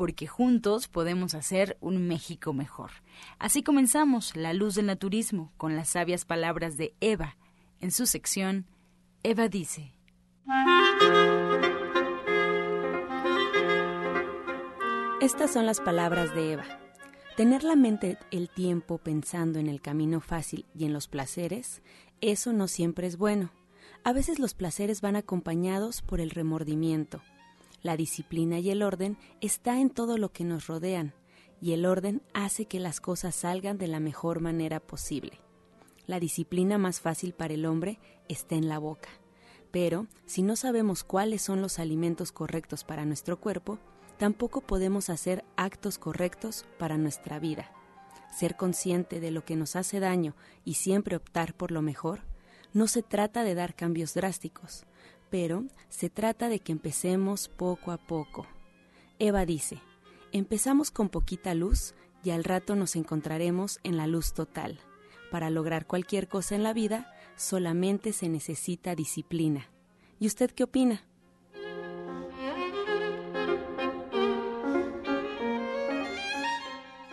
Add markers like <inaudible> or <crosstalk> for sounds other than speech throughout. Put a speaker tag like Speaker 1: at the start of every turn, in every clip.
Speaker 1: porque juntos podemos hacer un México mejor. Así comenzamos La Luz del Naturismo con las sabias palabras de Eva. En su sección, Eva dice.
Speaker 2: Estas son las palabras de Eva. Tener la mente el tiempo pensando en el camino fácil y en los placeres, eso no siempre es bueno. A veces los placeres van acompañados por el remordimiento, la disciplina y el orden está en todo lo que nos rodean, y el orden hace que las cosas salgan de la mejor manera posible. La disciplina más fácil para el hombre está en la boca. Pero, si no sabemos cuáles son los alimentos correctos para nuestro cuerpo, tampoco podemos hacer actos correctos para nuestra vida. Ser consciente de lo que nos hace daño y siempre optar por lo mejor, no se trata de dar cambios drásticos, pero se trata de que empecemos poco a poco. Eva dice, empezamos con poquita luz y al rato nos encontraremos en la luz total. Para lograr cualquier cosa en la vida solamente se necesita disciplina. ¿Y usted qué opina?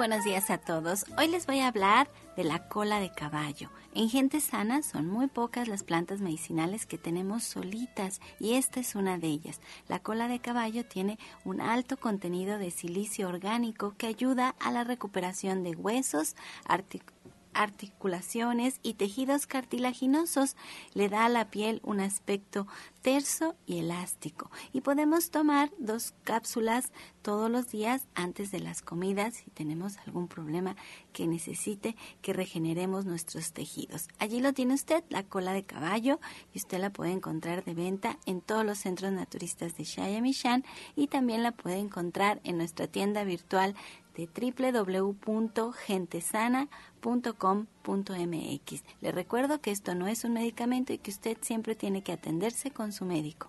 Speaker 3: Buenos días a todos. Hoy les voy a hablar de la cola de caballo. En gente sana son muy pocas las plantas medicinales que tenemos solitas y esta es una de ellas. La cola de caballo tiene un alto contenido de silicio orgánico que ayuda a la recuperación de huesos, articulaciones, articulaciones y tejidos cartilaginosos, le da a la piel un aspecto terso y elástico. Y podemos tomar dos cápsulas todos los días antes de las comidas si tenemos algún problema que necesite que regeneremos nuestros tejidos. Allí lo tiene usted, la cola de caballo, y usted la puede encontrar de venta en todos los centros naturistas de Shayamishan y también la puede encontrar en nuestra tienda virtual de www.gentesana.com.mx. Le recuerdo que esto no es un medicamento y que usted siempre tiene que atenderse con su médico.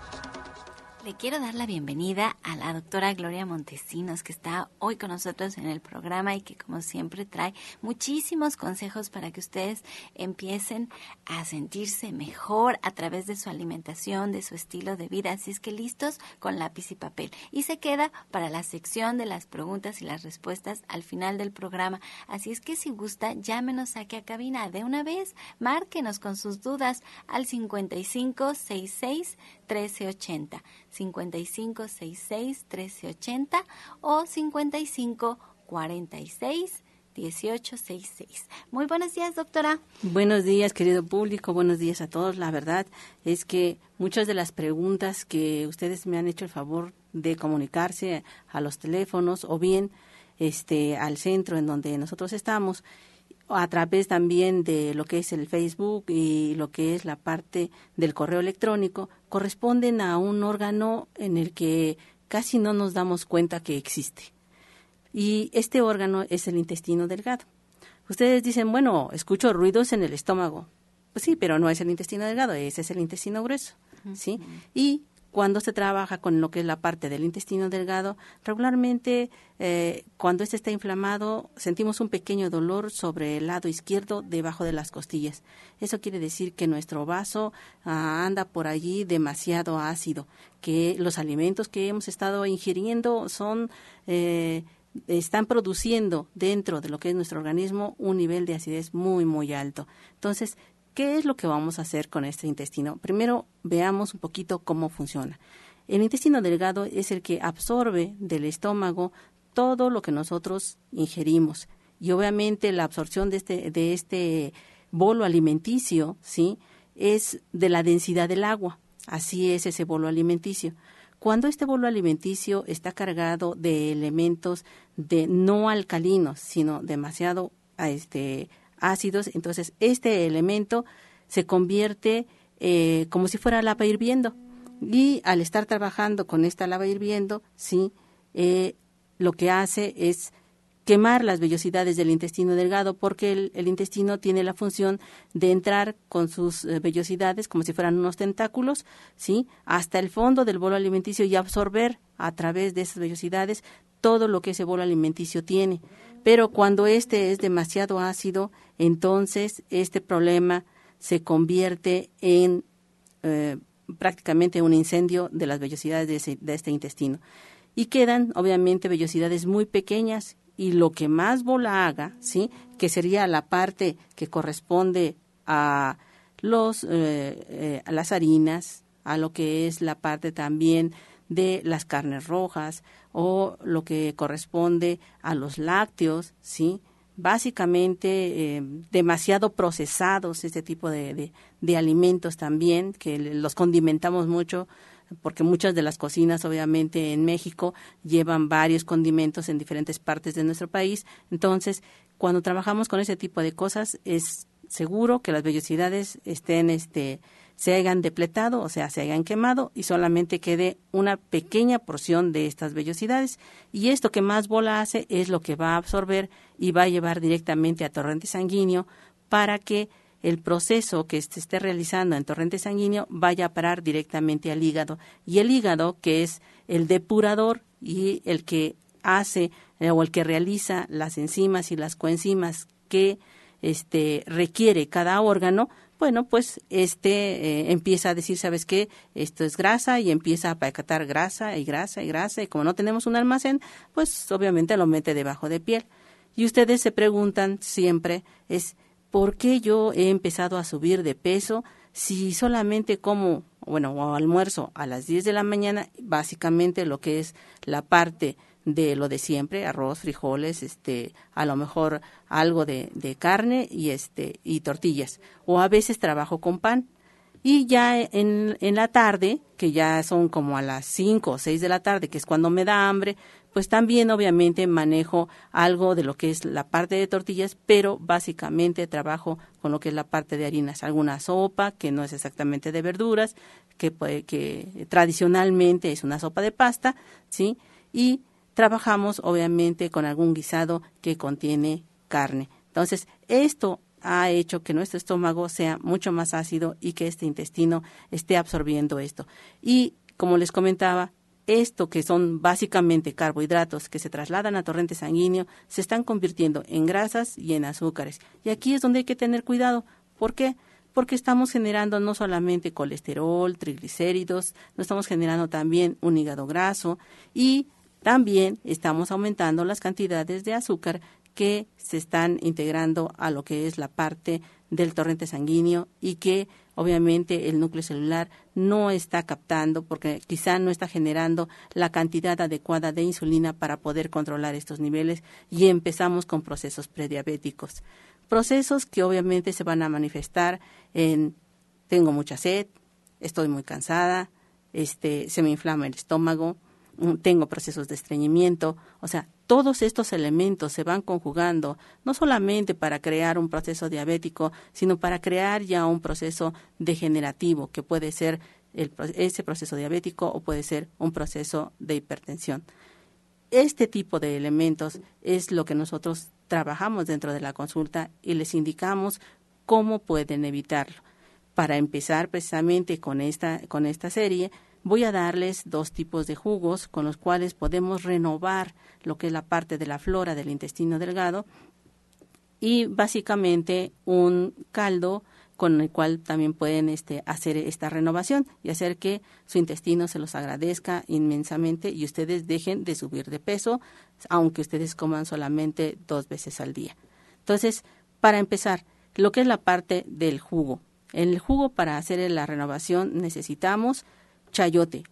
Speaker 3: Le quiero dar la bienvenida a la doctora Gloria Montesinos, que está hoy con nosotros en el programa y que como siempre trae muchísimos consejos para que ustedes empiecen a sentirse mejor a través de su alimentación, de su estilo de vida. Así es que listos con lápiz y papel. Y se queda para la sección de las preguntas y las respuestas al final del programa. Así es que si gusta, llámenos aquí a cabina de una vez, márquenos con sus dudas al 5566 1380. 5566 1380 o 5546 1866. Muy buenos días, doctora.
Speaker 4: Buenos días, querido público. Buenos días a todos. La verdad es que muchas de las preguntas que ustedes me han hecho el favor de comunicarse a los teléfonos o bien este al centro en donde nosotros estamos a través también de lo que es el Facebook y lo que es la parte del correo electrónico corresponden a un órgano en el que casi no nos damos cuenta que existe y este órgano es el intestino delgado. Ustedes dicen, bueno, escucho ruidos en el estómago. Pues sí, pero no es el intestino delgado, ese es el intestino grueso, ¿sí? Y cuando se trabaja con lo que es la parte del intestino delgado, regularmente eh, cuando este está inflamado sentimos un pequeño dolor sobre el lado izquierdo debajo de las costillas. Eso quiere decir que nuestro vaso ah, anda por allí demasiado ácido, que los alimentos que hemos estado ingiriendo son eh, están produciendo dentro de lo que es nuestro organismo un nivel de acidez muy, muy alto. Entonces, ¿qué es lo que vamos a hacer con este intestino? Primero, veamos un poquito cómo funciona. El intestino delgado es el que absorbe del estómago todo lo que nosotros ingerimos. Y obviamente la absorción de este, de este bolo alimenticio, ¿sí? Es de la densidad del agua. Así es ese bolo alimenticio. Cuando este bolo alimenticio está cargado de elementos de no alcalinos, sino demasiado este, ácidos, entonces este elemento se convierte eh, como si fuera lava hirviendo. Y al estar trabajando con esta lava hirviendo, sí, eh, lo que hace es quemar las vellosidades del intestino delgado porque el, intestino tiene la función de entrar con sus eh, vellosidades como si fueran unos tentáculos, ¿sí? hasta el fondo del bolo alimenticio y absorber a través de esas vellosidades todo lo que ese bolo alimenticio tiene. Pero cuando este es demasiado ácido, entonces este problema se convierte en eh, prácticamente un incendio de las vellosidades de, de este intestino. Y quedan, obviamente, vellosidades muy pequeñas y lo que más bola haga, ¿sí? que sería la parte que corresponde a los eh, eh, a las harinas, a lo que es la parte también de las carnes rojas o lo que corresponde a los lácteos, ¿sí? Básicamente eh, demasiado procesados este tipo de, de, alimentos también, que los condimentamos mucho porque muchas de las cocinas, obviamente, en México llevan varios condimentos en diferentes partes de nuestro país. Entonces, cuando trabajamos con ese tipo de cosas, es seguro que las vellosidades estén, este, se hayan depletado, o sea, se hayan quemado y solamente quede una pequeña porción de estas vellosidades. Y esto que más bola hace es lo que va a absorber y va a llevar directamente a torrente sanguíneo para que el proceso que se esté realizando en torrente sanguíneo vaya a parar directamente al hígado. Y el hígado, que es el depurador y el que hace eh, o el que realiza las enzimas y las coenzimas que este, requiere cada órgano, bueno, pues este eh, empieza a decir, ¿sabes qué? Esto es grasa y empieza a pacatar grasa y grasa y grasa y como no tenemos un almacén, pues obviamente lo mete debajo de piel. Y ustedes se preguntan siempre es ¿por qué yo he empezado a subir de peso si solamente como, bueno, o almuerzo a las 10 de la mañana, básicamente lo que es la parte de lo de siempre, arroz, frijoles, este, a lo mejor algo de, de carne y este, y tortillas. O a veces trabajo con pan. Y ya en, en la tarde, que ya son como a las 5 o 6 de la tarde, que es cuando me da hambre, pues también obviamente manejo algo de lo que es la parte de tortillas, pero básicamente trabajo con lo que es la parte de harinas, alguna sopa que no es exactamente de verduras, que, que tradicionalmente es una sopa de pasta, ¿sí? Y trabajamos obviamente con algún guisado que contiene carne. Entonces, esto ha hecho que nuestro estómago sea mucho más ácido y que este intestino esté absorbiendo esto. Y como les comentaba, esto que son básicamente carbohidratos que se trasladan a torrente sanguíneo se están convirtiendo en grasas y en azúcares. Y aquí es donde hay que tener cuidado. ¿Por qué? Porque estamos generando no solamente colesterol, triglicéridos, no estamos generando también un hígado graso y también estamos aumentando las cantidades de azúcar que se están integrando a lo que es la parte del torrente sanguíneo y que obviamente el núcleo celular no está captando porque quizá no está generando la cantidad adecuada de insulina para poder controlar estos niveles y empezamos con procesos prediabéticos. Procesos que obviamente se van a manifestar en tengo mucha sed, estoy muy cansada, este, se me inflama el estómago, tengo procesos de estreñimiento, o sea, todos estos elementos se van conjugando no solamente para crear un proceso diabético, sino para crear ya un proceso degenerativo que puede ser ese proceso diabético o puede ser un proceso de hipertensión. Este tipo de elementos es lo que nosotros trabajamos dentro de la consulta y les indicamos cómo pueden evitarlo. Para empezar precisamente con esta, con esta serie, voy a darles dos tipos de jugos con los cuales podemos renovar lo que es la parte de la flora del intestino delgado y básicamente un caldo con el cual también pueden este, hacer esta renovación y hacer que su intestino se los agradezca inmensamente y ustedes dejen de subir de peso, aunque ustedes coman solamente dos veces al día. Entonces, para empezar, lo que es la parte del jugo. En el jugo para hacer la renovación necesitamos chayote,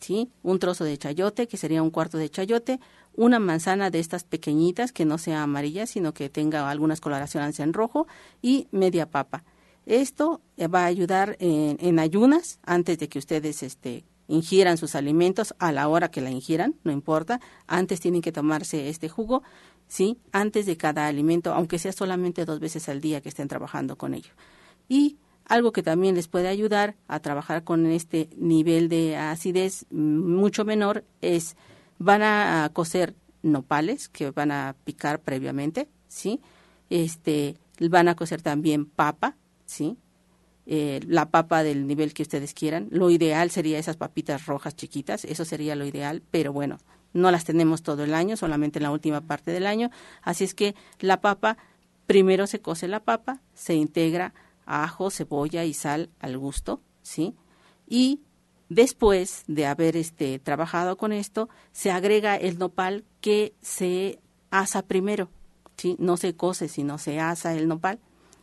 Speaker 4: ¿sí? Un trozo de chayote, que sería un cuarto de chayote, una manzana de estas pequeñitas, que no sea amarilla, sino que tenga algunas coloraciones en rojo, y media papa. Esto eh, va a ayudar en, ayunas, antes de que ustedes este, ingieran sus alimentos, a la hora que la ingieran, no importa, antes tienen que tomarse este jugo, ¿sí? Antes de cada alimento, aunque sea solamente dos veces al día que estén trabajando con ello. Y algo que también les puede ayudar a trabajar con este nivel de acidez mucho menor es van a cocer nopales que van a picar previamente, ¿sí? Este, van a cocer también papa, ¿sí? Eh, la papa del nivel que ustedes quieran. Lo ideal sería esas papitas rojas chiquitas, eso sería lo ideal, pero bueno, no las tenemos todo el año, solamente en la última parte del año. Así es que la papa, primero se cose la papa, se integra ajo, cebolla y sal al gusto, ¿sí? Y después de haber este, trabajado con esto, se agrega el nopal que se asa primero, ¿sí? No se cose, sino se asa el nopal.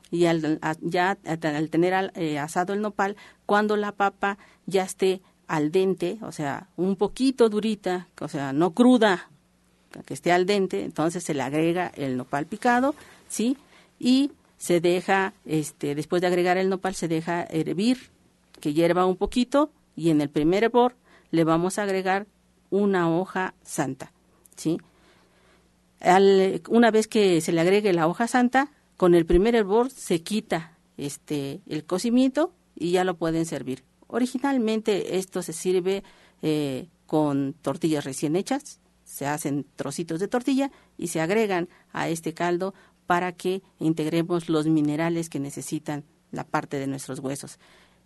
Speaker 4: Y al, ya al tener eh, asado el nopal, cuando la papa ya esté al dente, o sea, un poquito durita, o sea, no cruda, que esté al dente, entonces se le agrega el nopal picado, ¿sí? Y se deja, este, después de agregar el nopal, se deja hervir, que hierva un poquito, y en el primer hervor le vamos a agregar una hoja santa, ¿sí? una vez que se le agregue la hoja santa, con el primer hervor se quita este, el cocimiento y ya lo pueden servir. Originalmente esto se sirve eh, con tortillas recién hechas, se hacen trocitos de tortilla y se agregan a este caldo para que integremos los minerales que necesitan la parte de nuestros huesos.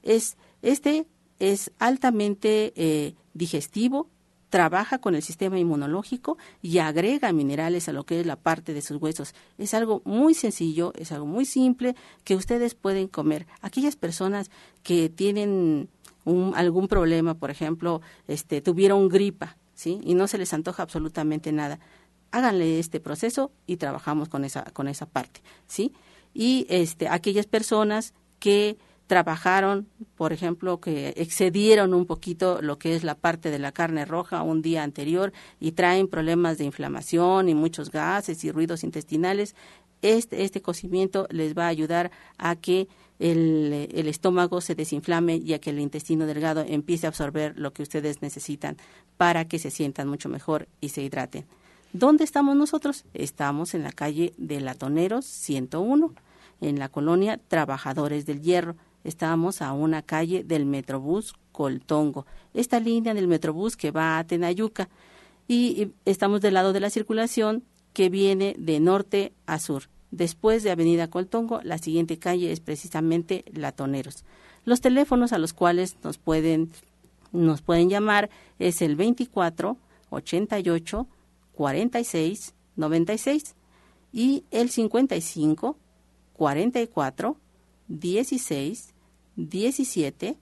Speaker 4: Es, este es altamente eh, digestivo, trabaja con el sistema inmunológico y agrega minerales a lo que es la parte de sus huesos. Es algo muy sencillo, es algo muy simple que ustedes pueden comer. Aquellas personas que tienen algún problema, por ejemplo, este, tuvieron gripa, ¿sí? Y no se les antoja absolutamente nada háganle este proceso y trabajamos con esa, con esa parte, ¿sí? Y este, aquellas personas que trabajaron, por ejemplo, que excedieron un poquito lo que es la parte de la carne roja un día anterior y traen problemas de inflamación y muchos gases y ruidos intestinales, este, este cocimiento les va a ayudar a que el, el, estómago se desinflame y a que el intestino delgado empiece a absorber lo que ustedes necesitan para que se sientan mucho mejor y se hidraten. ¿Dónde estamos nosotros? Estamos en la calle de Latoneros 101, en la colonia Trabajadores del Hierro. Estamos a una calle del Metrobús Coltongo, esta línea del Metrobús que va a Tenayuca. Y estamos del lado de la circulación que viene de norte a sur. Después de Avenida Coltongo, la siguiente calle es precisamente Latoneros. Los teléfonos a los cuales nos pueden, nos pueden llamar es el 24 88 46 96 y el 55 44 16 17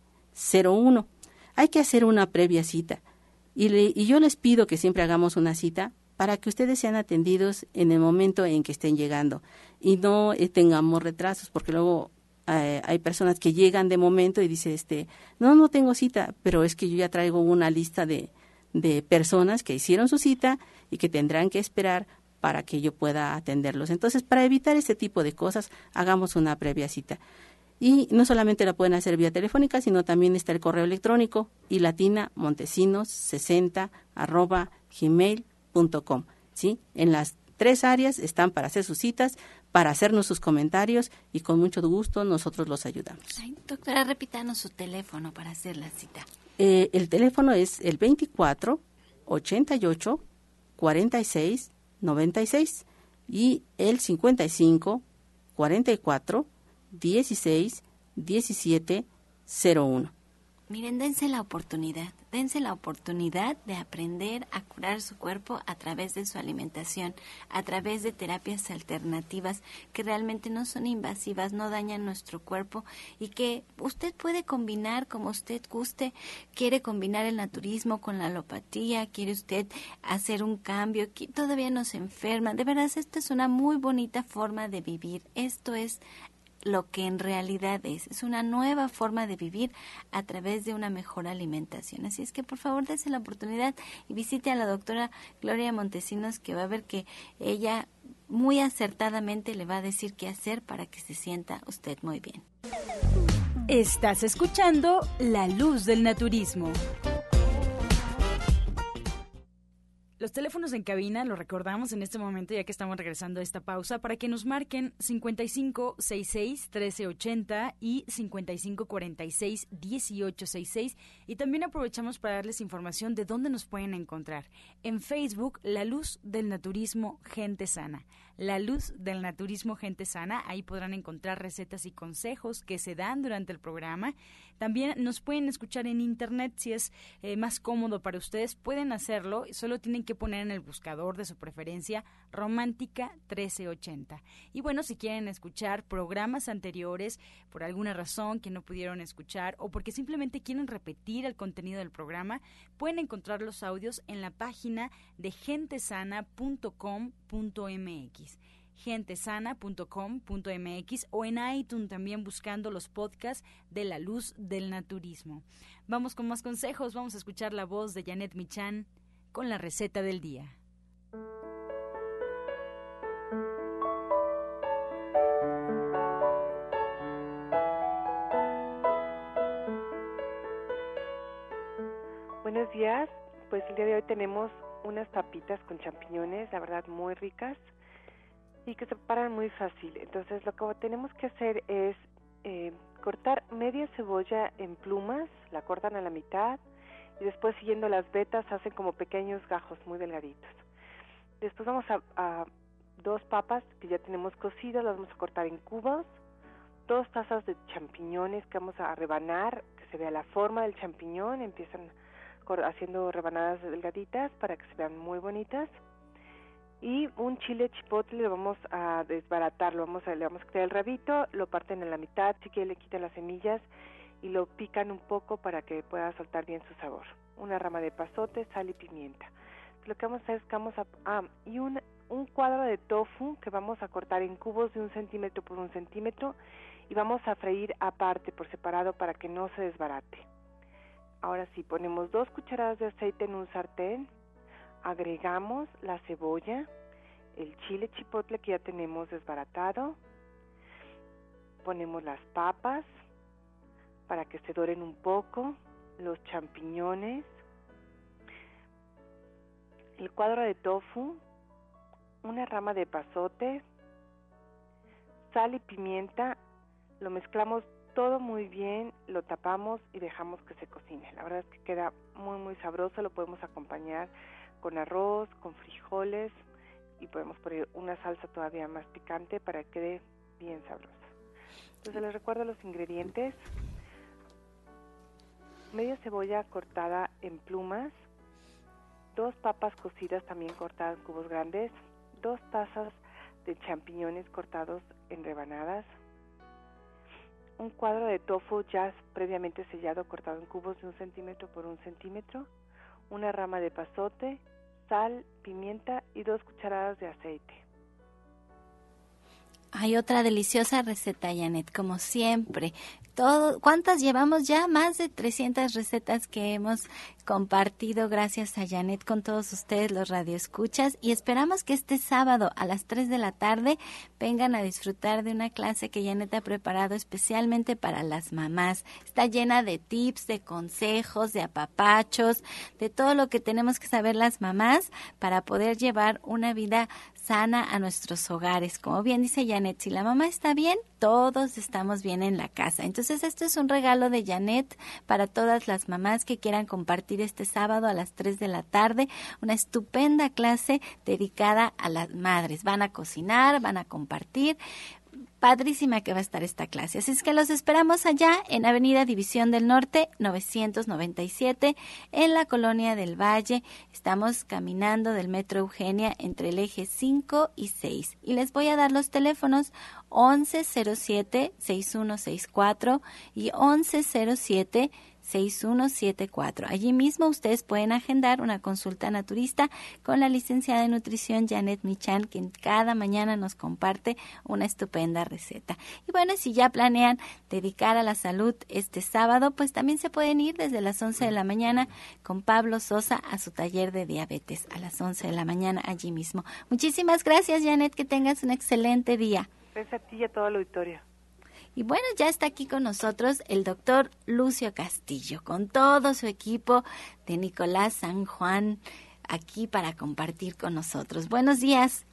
Speaker 4: 01. Hay que hacer una previa cita y, yo les pido que siempre hagamos una cita para que ustedes sean atendidos en el momento en que estén llegando y no eh, tengamos retrasos, porque luego eh, hay personas que llegan de momento y dicen, este, no, no tengo cita, pero es que yo ya traigo una lista de personas que hicieron su cita y que tendrán que esperar para que yo pueda atenderlos. Entonces, para evitar este tipo de cosas, hagamos una previa cita. Y no solamente la pueden hacer vía telefónica, sino también está el correo electrónico y latina montesinos 60 arroba gmail ¿sí? En las tres áreas están para hacer sus citas, para hacernos sus comentarios y con mucho gusto nosotros los ayudamos.
Speaker 3: doctora, repítanos su teléfono para hacer la cita.
Speaker 4: Eh, el teléfono es el 24 88 46 96 y el 55 44 16 17 01.
Speaker 3: Miren, dense la oportunidad, dense la oportunidad de aprender a curar su cuerpo a través de su alimentación, a través de terapias alternativas que realmente no son invasivas, no dañan nuestro cuerpo y que usted puede combinar como usted guste. Quiere combinar el naturismo con la alopatía, quiere usted hacer un cambio, todavía no se enferma. De verdad, esta es una muy bonita forma de vivir. Esto es lo que en realidad es. Es una nueva forma de vivir a través de una mejor alimentación. Así es que por favor dése la oportunidad y visite a la doctora Gloria Montesinos que va a ver que ella muy acertadamente le va a decir qué hacer para que se sienta usted muy bien.
Speaker 1: Estás escuchando La Luz del Naturismo. Los teléfonos en cabina los recordamos en este momento, ya que estamos regresando a esta pausa, para que nos marquen 5566-1380 y 5546-1866. Y también aprovechamos para darles información de dónde nos pueden encontrar. En Facebook, La Luz del Naturismo Gente Sana. La Luz del Naturismo Gente Sana. Ahí podrán encontrar recetas y consejos que se dan durante el programa. También nos pueden escuchar en Internet si es eh, más cómodo para ustedes. Pueden hacerlo. Solo tienen que poner en el buscador de su preferencia Romántica 1380. Y bueno, si quieren escuchar programas anteriores por alguna razón que no pudieron escuchar o porque simplemente quieren repetir el contenido del programa, pueden encontrar los audios en la página de gentesana.com.mx gentesana.com.mx o en iTunes también buscando los podcasts de la luz del naturismo. Vamos con más consejos, vamos a escuchar la voz de Janet Michan con la receta del día.
Speaker 5: Buenos días, pues el día de hoy tenemos unas papitas con champiñones, la verdad muy ricas y que se preparan muy fácil. Entonces lo que tenemos que hacer es eh, cortar media cebolla en plumas, la cortan a la mitad y después siguiendo las vetas hacen como pequeños gajos muy delgaditos. Después vamos a, a dos papas que ya tenemos cocidas, las vamos a cortar en cubos, dos tazas de champiñones que vamos a rebanar, que se vea la forma del champiñón, empiezan haciendo rebanadas delgaditas para que se vean muy bonitas y un chile chipotle lo vamos a desbaratar, lo vamos a, le vamos a quitar el rabito, lo parten en la mitad, si quieren le quitan las semillas y lo pican un poco para que pueda soltar bien su sabor. Una rama de pasote, sal y pimienta. Lo que vamos a hacer es que vamos a... Ah, y un, un cuadro de tofu que vamos a cortar en cubos de un centímetro por un centímetro y vamos a freír aparte, por separado, para que no se desbarate. Ahora sí, ponemos dos cucharadas de aceite en un sartén, agregamos la cebolla, el chile chipotle que ya tenemos desbaratado, ponemos las papas para que se doren un poco, los champiñones, el cuadro de tofu, una rama de pasote, sal y pimienta, lo mezclamos todo muy bien, lo tapamos y dejamos que se cocine. La verdad es que queda muy muy sabroso, lo podemos acompañar con arroz, con frijoles y podemos poner una salsa todavía más picante para que quede bien sabrosa. Entonces les recuerdo los ingredientes. Media cebolla cortada en plumas, dos papas cocidas también cortadas en cubos grandes, dos tazas de champiñones cortados en rebanadas, un cuadro de tofu ya previamente sellado cortado en cubos de un centímetro por un centímetro, una rama de pasote, sal, pimienta y dos cucharadas de aceite.
Speaker 3: Hay otra deliciosa receta, Janet, como siempre. ¿Cuántas llevamos ya? Más de 300 recetas que hemos compartido gracias a Janet con todos ustedes los radioescuchas y esperamos que este sábado a las 3 de la tarde vengan a disfrutar de una clase que Janet ha preparado especialmente para las mamás. Está llena de tips, de consejos, de apapachos, de todo lo que tenemos que saber las mamás para poder llevar una vida sana a nuestros hogares. Como bien dice Janet, si la mamá está bien, todos estamos bien en la casa. Entonces, esto es un regalo de Janet para todas las mamás que quieran compartir este sábado a las 3 de la tarde una estupenda clase dedicada a las madres. Van a cocinar, van a compartir padrísima que va a estar esta clase. Así es que los esperamos allá en Avenida División del Norte 997 en la Colonia del Valle. Estamos caminando del Metro Eugenia entre el eje 5 y 6. Y les voy a dar los teléfonos 1107-6164 y 1107 6174. Allí mismo ustedes pueden agendar una consulta naturista con la licenciada de nutrición Janet Michan, quien cada mañana nos comparte una estupenda receta. Y bueno, si ya planean dedicar a la salud este sábado, pues también se pueden ir desde las 11 de la mañana con Pablo Sosa a su taller de diabetes a las 11 de la mañana allí mismo. Muchísimas gracias, Janet, que tengas un excelente día.
Speaker 5: Gracias a ti a.
Speaker 3: Y bueno, ya está aquí con nosotros el doctor Lucio Castillo, con todo su equipo de Nicolás San Juan, aquí para compartir con nosotros. Buenos días.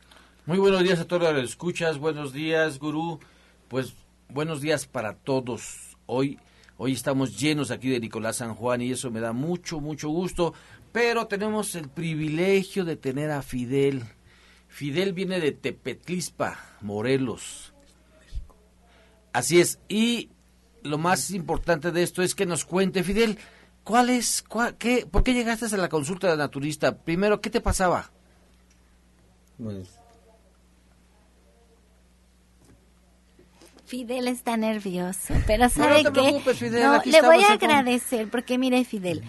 Speaker 6: Muy buenos días a todos los escuchas, buenos días, gurú. Pues buenos días para todos. Hoy, hoy estamos llenos aquí de Nicolás San Juan y eso me da mucho, mucho gusto. Pero tenemos el privilegio de tener a Fidel. Fidel viene de Tepetlispa, Morelos. Así es. Y lo más importante de esto es que nos cuente, Fidel, ¿cuál es, qué, por qué llegaste a la consulta de naturista? Primero, ¿qué te pasaba?
Speaker 7: Pues
Speaker 3: Fidel está nervioso, pero ¿sabe
Speaker 6: no te
Speaker 3: qué?
Speaker 6: preocupes, Fidel,
Speaker 3: no,
Speaker 6: aquí
Speaker 3: le voy a
Speaker 6: con-
Speaker 3: agradecer porque mire, Fidel,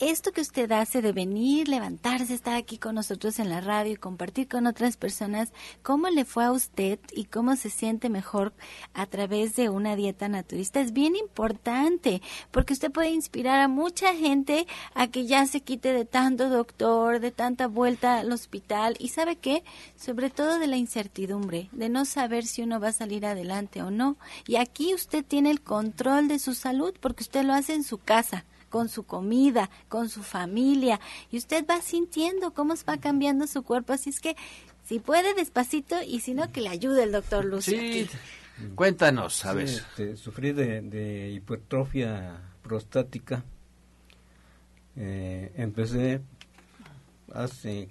Speaker 3: esto que usted hace de venir, levantarse, estar aquí con nosotros en la radio y compartir con otras personas cómo le fue a usted y cómo se siente mejor a través de una dieta naturista es bien importante porque usted puede inspirar a mucha gente a que ya se quite de tanto doctor, de tanta vuelta al hospital. Y sabe qué, sobre todo de la incertidumbre, de no saber si uno va a salir adelante o no. Y aquí usted tiene el control de su salud porque usted lo hace en su casa con su comida, con su familia, y usted va sintiendo cómo va cambiando su cuerpo. Así es que, si puede, despacito, y si no, que le ayude el doctor Lucio.
Speaker 6: Sí, cuéntanos, a
Speaker 7: sí,
Speaker 6: ver.
Speaker 7: este, sufrí de, de hipertrofia prostática. Eh, empecé hace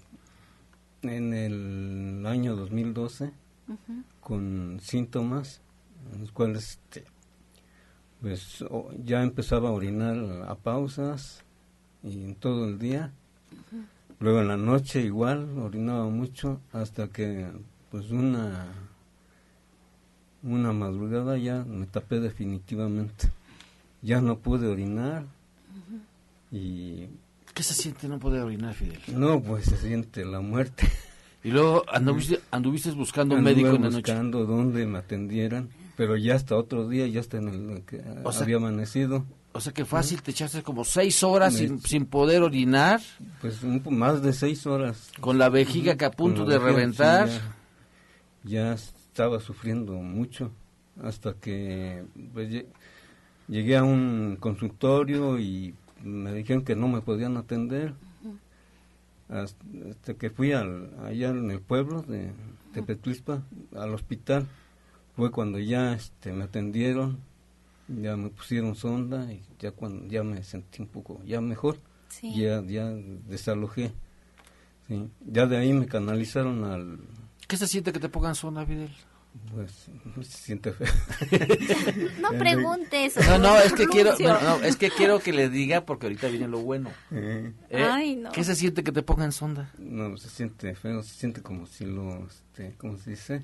Speaker 7: en el año 2012 con síntomas en los cuales este, pues o- ya empezaba a orinar a pausas y en todo el día. Luego en la noche igual orinaba mucho hasta que pues una una madrugada ya me tapé definitivamente. Ya no pude orinar y
Speaker 6: ¿Qué se siente no poder orinar, Fidel?
Speaker 7: no pues se siente la muerte.
Speaker 6: Y luego anduviste, <laughs> anduviste buscando un
Speaker 7: Anduve
Speaker 6: médico en la noche.
Speaker 7: buscando dónde me atendieran pero ya hasta otro día ya hasta en el que
Speaker 6: O sea-
Speaker 7: había amanecido.
Speaker 6: O sea que fácil, te echaste como seis horas
Speaker 7: Me-
Speaker 6: sin, sin poder orinar,
Speaker 7: pues un más de seis horas.
Speaker 6: Con la vejiga que a punto de
Speaker 7: vejiga,
Speaker 6: reventar.
Speaker 7: sí, ya, ya estaba sufriendo mucho hasta que pues, lle- llegué a un consultorio y me dijeron que no me podían atender. Hasta, hasta que fui al, allá en el pueblo de Tepetlispa al hospital fue cuando ya este me atendieron ya me pusieron sonda y ya cuando ya me sentí un poco ya mejor
Speaker 3: Sí.
Speaker 7: ya ya desalojé sí. ya de ahí me canalizaron al
Speaker 6: ¿Qué se siente que te pongan sonda, Fidel?
Speaker 7: pues se siente feo <laughs>
Speaker 3: No <laughs> pregunte eso.
Speaker 6: No, no, es que quiero,
Speaker 3: Lucio.
Speaker 6: no, no, es que quiero que le diga porque ahorita viene lo bueno.
Speaker 7: Eh,
Speaker 6: ¿eh?
Speaker 3: Ay, no.
Speaker 6: ¿Qué se siente que te pongan sonda?
Speaker 7: no se siente feo se siente como si lo este cómo se dice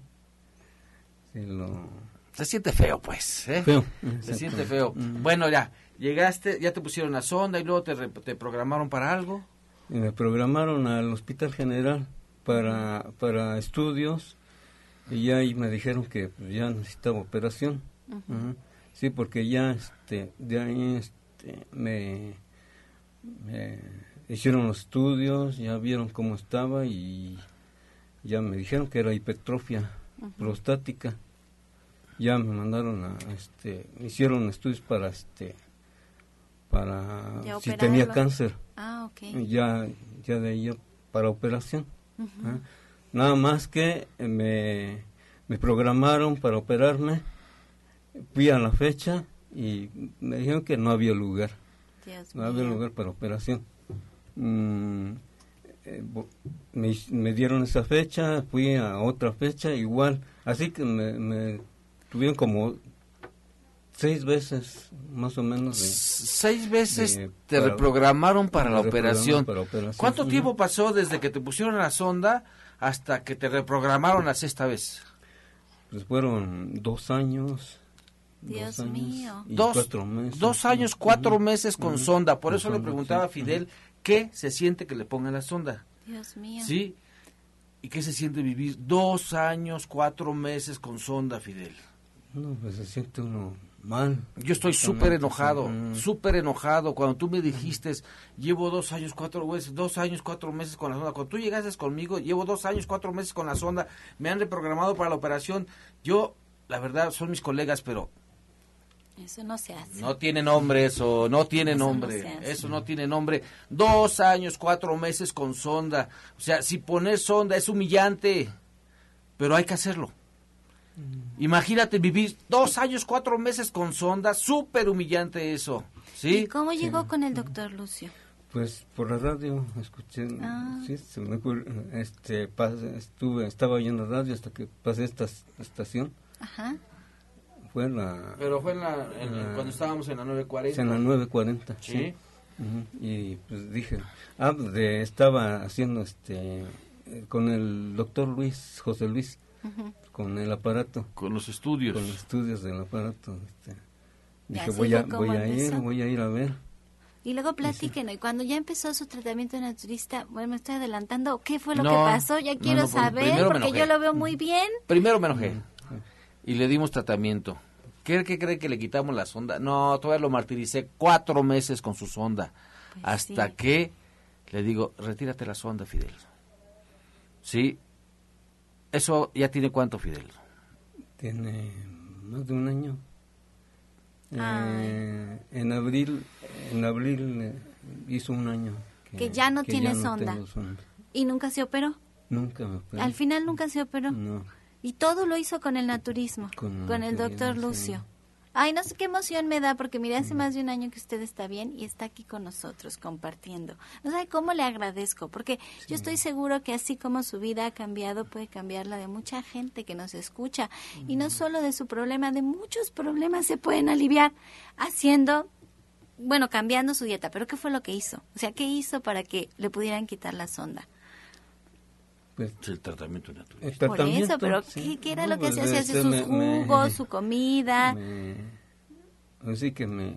Speaker 7: lo
Speaker 6: Se siente feo, pues. ¿eh?
Speaker 7: feo
Speaker 6: Se siente feo. Bueno, ya, llegaste, ya te pusieron la sonda y luego te, re- te programaron para algo.
Speaker 7: y me programaron al Hospital General para, para estudios y ya ahí me dijeron que pues, ya necesitaba operación. Sí, porque ya este, de ahí este, me, me hicieron los estudios, ya vieron cómo estaba y ya me dijeron que era hipertrofia prostática. Ya me mandaron a, este, hicieron estudios para, este, para
Speaker 3: Ya
Speaker 7: si tenía cáncer.
Speaker 3: Ah, ok.
Speaker 7: Y ya, ya de ya para operación. Nada más que eh, me, me programaron para operarme, fui a la fecha y me dijeron que no había lugar,
Speaker 3: Dios
Speaker 7: no había lugar para operación. Mm, eh, me, me dieron esa fecha, fui a otra fecha igual, así que me, me tuvieron como seis veces más o menos de,
Speaker 6: Seis veces
Speaker 7: de-
Speaker 6: te
Speaker 7: para-
Speaker 6: reprogramaron para la operación.
Speaker 7: para operación.
Speaker 6: ¿Cuánto
Speaker 7: Ujú.
Speaker 6: tiempo pasó desde que te pusieron la sonda hasta que te reprogramaron la sexta vez?
Speaker 7: Pues fueron dos años.
Speaker 3: Dios
Speaker 7: dos años
Speaker 3: mío.
Speaker 7: y
Speaker 6: Dos,
Speaker 7: cuatro meses.
Speaker 6: dos años, cuatro meses con
Speaker 7: ujú,
Speaker 6: sonda. Por
Speaker 7: con
Speaker 6: eso le preguntaba a
Speaker 7: sí,
Speaker 6: Fidel qué se siente que le pongan la sonda.
Speaker 3: Dios mío.
Speaker 6: ¿Sí? ¿Y qué se siente vivir dos años, cuatro meses con sonda, Fidel?
Speaker 7: No, pues se siente uno mal.
Speaker 6: Yo estoy súper enojado,
Speaker 7: sí. Mm.
Speaker 6: súper enojado. Cuando tú me dijiste, llevo dos años, cuatro meses, dos años, cuatro meses con la sonda. Cuando tú llegaste conmigo, llevo dos años, cuatro meses con la sonda. Me han reprogramado para la operación. Yo, la verdad, son mis colegas, pero
Speaker 3: Eso no se hace.
Speaker 6: no tiene nombre eso, no tiene
Speaker 3: Eso no
Speaker 6: nombre.
Speaker 3: se hace.
Speaker 6: eso no tiene nombre. Dos años, cuatro meses con sonda. O sea, si poner sonda es humillante, pero hay que hacerlo.
Speaker 7: Mm.
Speaker 6: Imagínate vivir dos años, cuatro meses con sonda, súper humillante eso. ¿Sí?
Speaker 3: ¿Y cómo llegó con el doctor Lucio?
Speaker 7: Pues por la radio escuché,
Speaker 3: Ah.
Speaker 7: sí, se me ocurre, este, pas- estuve, estaba oyendo radio hasta que pasé esta estación.
Speaker 3: Ajá.
Speaker 7: Fue en la,
Speaker 6: Pero fue en la, en-
Speaker 7: Ah.
Speaker 6: cuando estábamos en la 940.
Speaker 7: en la 940.
Speaker 6: Sí.
Speaker 7: Ujú, Y pues dije, ah, de, estaba haciendo este, eh, con el doctor Luis, José Luis,
Speaker 3: Ujú.
Speaker 7: con el aparato.
Speaker 6: Con los estudios.
Speaker 7: con los estudios del aparato. Este,
Speaker 3: Y
Speaker 7: dije, voy a, voy a ir, voy a ir a ver.
Speaker 3: Y luego platíquenos, y cuando ya empezó su tratamiento de naturista, bueno, me estoy adelantando, ¿qué fue lo
Speaker 6: No,
Speaker 3: que pasó? Ya
Speaker 6: no,
Speaker 3: quiero
Speaker 6: no, pues,
Speaker 3: saber, porque yo lo veo muy bien.
Speaker 6: Primero me enojé. Y le dimos tratamiento. ¿Qué, qué cree que le quitamos la sonda? No, todavía lo martiricé cuatro meses con su sonda.
Speaker 3: Pues
Speaker 6: hasta
Speaker 3: sí.
Speaker 6: que le digo, retírate la sonda, Fidel. Sí. Eso ya tiene cuánto, Fidel.
Speaker 7: Tiene más de un año. Eh, en abril, en abril eh, hizo un año.
Speaker 3: Que ya no tiene
Speaker 7: no
Speaker 3: sonda.
Speaker 7: tengo sonda.
Speaker 3: Y nunca se operó.
Speaker 7: Nunca me operé.
Speaker 3: Al final nunca se operó.
Speaker 7: No.
Speaker 3: Y todo lo hizo con el naturismo,
Speaker 7: Con
Speaker 3: con,
Speaker 7: el
Speaker 3: doctor Lucio. Ay, no sé qué emoción me da, porque mire, hace más de un año que usted está bien y está aquí con nosotros compartiendo. No sabe cómo le agradezco, porque yo estoy seguro que así como su vida ha cambiado, puede cambiar la de mucha gente que nos escucha. Y no solo de su problema, de muchos problemas se pueden aliviar haciendo, bueno, cambiando su dieta. Pero ¿qué fue lo que hizo? O sea, ¿qué hizo para que le pudieran quitar la sonda?
Speaker 7: Pues,
Speaker 6: El tratamiento natural.
Speaker 7: el
Speaker 3: Por
Speaker 7: tratamiento,
Speaker 3: eso, pero
Speaker 7: sí.
Speaker 3: ¿qué, qué era
Speaker 7: No,
Speaker 3: lo que
Speaker 7: pues,
Speaker 3: hacía? ¿Hacía
Speaker 7: este,
Speaker 3: sus
Speaker 7: me- me-
Speaker 3: jugos, su comida? <laughs>
Speaker 7: me- así que me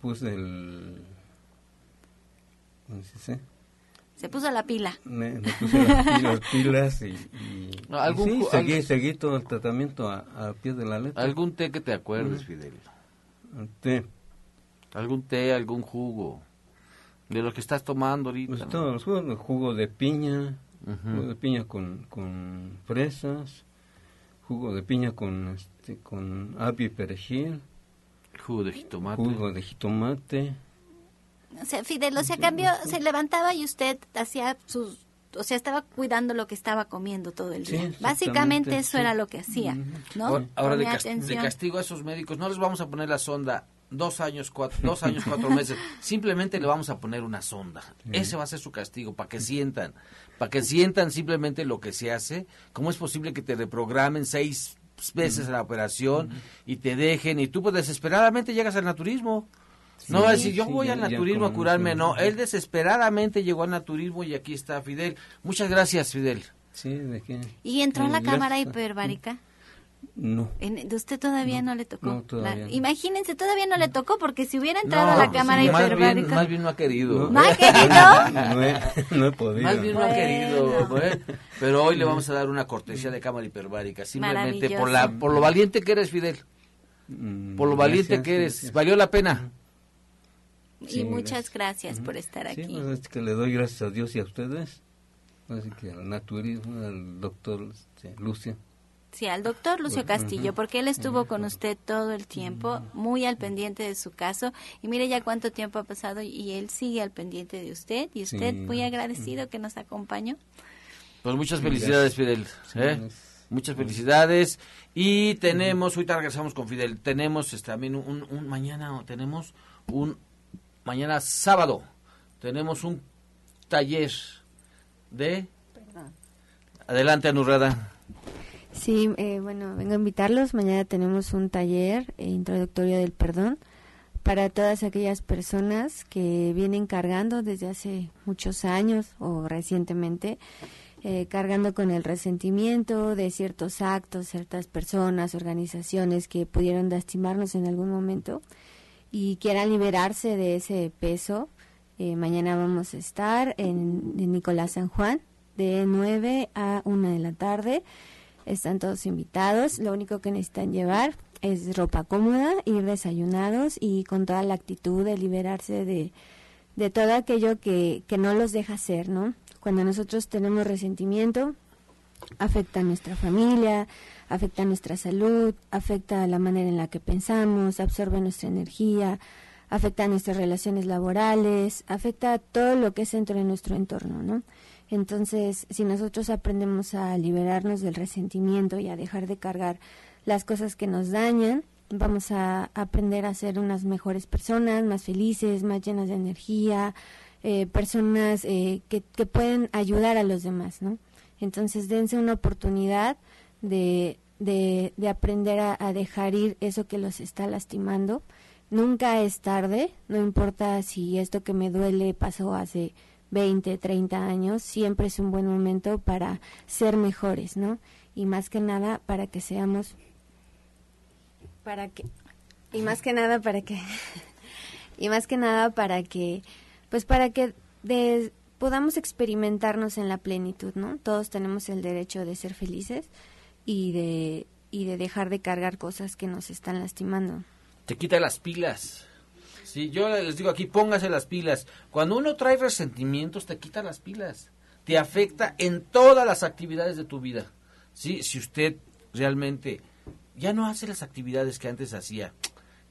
Speaker 7: puse el... ¿Cómo se dice?
Speaker 3: Se puso la pila.
Speaker 7: Me, me puse las pilas, <laughs> pilas y, y-
Speaker 6: algún
Speaker 7: y sí, seguí,
Speaker 6: algún-
Speaker 7: seguí todo el tratamiento a, a pie de la letra.
Speaker 6: ¿Algún té que te acuerdes, Fidel?
Speaker 7: Té.
Speaker 6: ¿Algún té, algún jugo? De lo que estás tomando ahorita.
Speaker 7: Pues
Speaker 6: ¿no?
Speaker 7: todos los jugos, el jugo de piña, Jugo de piña con, con fresas, jugo de piña con este, con apio y perejil,
Speaker 6: Jugo de jitomate.
Speaker 7: jugo de jitomate.
Speaker 3: O sea, Fidel, o sea, cambió, se levantaba y usted hacía sus, o sea, estaba cuidando lo que estaba comiendo todo el
Speaker 7: Sí,
Speaker 3: día.
Speaker 7: exactamente,
Speaker 3: Básicamente eso
Speaker 7: sí.
Speaker 3: era lo que hacía, ¿no?
Speaker 6: Ahora, ahora de, de castigo a esos médicos, no les vamos a poner la sonda dos años, cuatro, dos años, cuatro <laughs> meses. Simplemente le vamos a poner una sonda. Ese va a ser su castigo, para que sientan. Para que sientan simplemente lo que se hace. ¿Cómo es posible que te reprogramen seis veces la operación y te dejen y tú pues desesperadamente llegas al naturismo? no va a decir, yo
Speaker 7: sí,
Speaker 6: voy al naturismo a curarme. No, él desesperadamente llegó al naturismo y aquí está Fidel. Muchas gracias, Fidel.
Speaker 7: Sí, de qué.
Speaker 3: ¿Y entró a la
Speaker 7: Mm,
Speaker 3: cámara hiperbárica?
Speaker 7: No.
Speaker 3: ¿De usted todavía no, le tocó?
Speaker 7: No, todavía no.
Speaker 3: Imagínense, todavía no le tocó porque si hubiera entrado a la
Speaker 6: No,
Speaker 3: cámara
Speaker 6: sí, más
Speaker 3: hiperbárica...
Speaker 6: bien, más bien no ha querido.
Speaker 3: ¿No ha <laughs> querido?
Speaker 7: No he, no he podido.
Speaker 6: Más bien no ha querido, ¿eh? pero hoy le vamos a dar una cortesía de cámara hiperbárica, simplemente por la por lo valiente que eres, Fidel,
Speaker 7: Mm,
Speaker 6: por lo valiente
Speaker 7: gracias,
Speaker 6: que eres,
Speaker 7: gracias.
Speaker 6: valió la pena.
Speaker 3: Y
Speaker 7: Sí,
Speaker 3: muchas
Speaker 7: gracias.
Speaker 3: gracias por estar
Speaker 7: Sí,
Speaker 3: aquí.
Speaker 7: pues es que le doy gracias a Dios y a ustedes. Así que al naturismo, al doctor este, Lucio.
Speaker 3: Sí, al doctor Lucio Castillo, porque él estuvo con usted todo el tiempo, muy al pendiente de su caso. Y mire ya cuánto tiempo ha pasado y él sigue al pendiente de usted. Y usted
Speaker 7: Sí.
Speaker 3: muy agradecido que nos acompañó.
Speaker 6: Pues muchas felicidades, Fidel. ¿eh? Muchas felicidades. Y tenemos, ahorita regresamos con Fidel, tenemos este, también un, un mañana, o tenemos un, mañana sábado, tenemos un taller de... Adelante, Anurrada.
Speaker 8: Sí, eh, bueno, vengo a invitarlos. Mañana tenemos un taller introductorio del perdón para todas aquellas personas que vienen cargando desde hace muchos años o recientemente, eh, cargando con el resentimiento de ciertos actos, ciertas personas, organizaciones que pudieron lastimarnos en algún momento y quieran liberarse de ese peso. Eh, mañana vamos a estar en, en Nicolás San Juan de 9 a 1 de la tarde. Están todos invitados. Lo único que necesitan llevar es ropa cómoda, ir desayunados y con toda la actitud de liberarse de, de todo aquello que, que no los deja ser, ¿no? Cuando nosotros tenemos resentimiento, afecta a nuestra familia, afecta a nuestra salud, afecta a la manera en la que pensamos, absorbe nuestra energía, afecta a nuestras relaciones laborales, afecta a todo lo que es dentro de nuestro entorno, ¿no? Entonces, si nosotros aprendemos a liberarnos del resentimiento y a dejar de cargar las cosas que nos dañan, vamos a aprender a ser unas mejores personas, más felices, más llenas de energía, eh, personas eh, que, que pueden ayudar a los demás, ¿no? Entonces, dense una oportunidad de, de, de aprender a, a dejar ir eso que los está lastimando. Nunca es tarde, no importa si esto que me duele pasó hace 20, 30 años, siempre es un buen momento para ser mejores, ¿no? Y más que nada para que seamos para que y más que nada para que <laughs> y más que nada para que pues para que de- podamos experimentarnos en la plenitud, ¿no? Todos tenemos el derecho de ser felices y de y de dejar de cargar cosas que nos están lastimando.
Speaker 6: Te quita las pilas. Sí, yo les digo aquí, póngase las pilas. Cuando uno trae resentimientos, te quita las pilas. Te afecta en todas las actividades de tu vida. Sí, si usted realmente ya no hace las actividades que antes hacía,